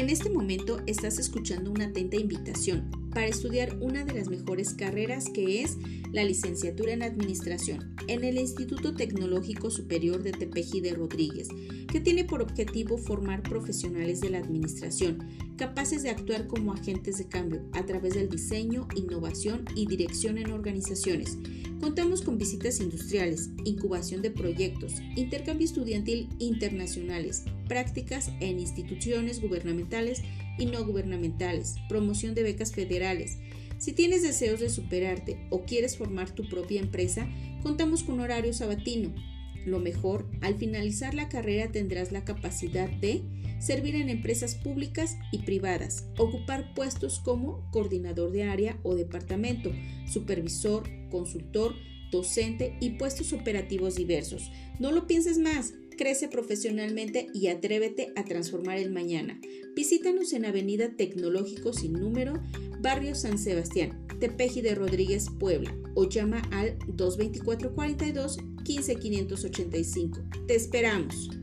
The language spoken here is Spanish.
En este momento estás escuchando una atenta invitación para estudiar una de las mejores carreras que es la licenciatura en Administración en el Instituto Tecnológico Superior de Tepeji de Rodríguez, que tiene por objetivo formar profesionales de la administración capaces de actuar como agentes de cambio a través del diseño, innovación y dirección en organizaciones. Contamos con visitas industriales, incubación de proyectos, intercambio estudiantil internacionales, prácticas en instituciones gubernamentales y no gubernamentales, promoción de becas federales. Si tienes deseos de superarte o quieres formar tu propia empresa, contamos con horario sabatino. Lo mejor, al finalizar la carrera tendrás la capacidad de servir en empresas públicas y privadas, ocupar puestos como coordinador de área o departamento, supervisor, consultor, docente y puestos operativos diversos. No lo pienses más, crece profesionalmente y atrévete a transformar el mañana. Visítanos en Avenida Tecnológico sin número, Barrio San Sebastián, Tepeji de Rodríguez, Puebla, o llama al 224 42 15 585. Te esperamos.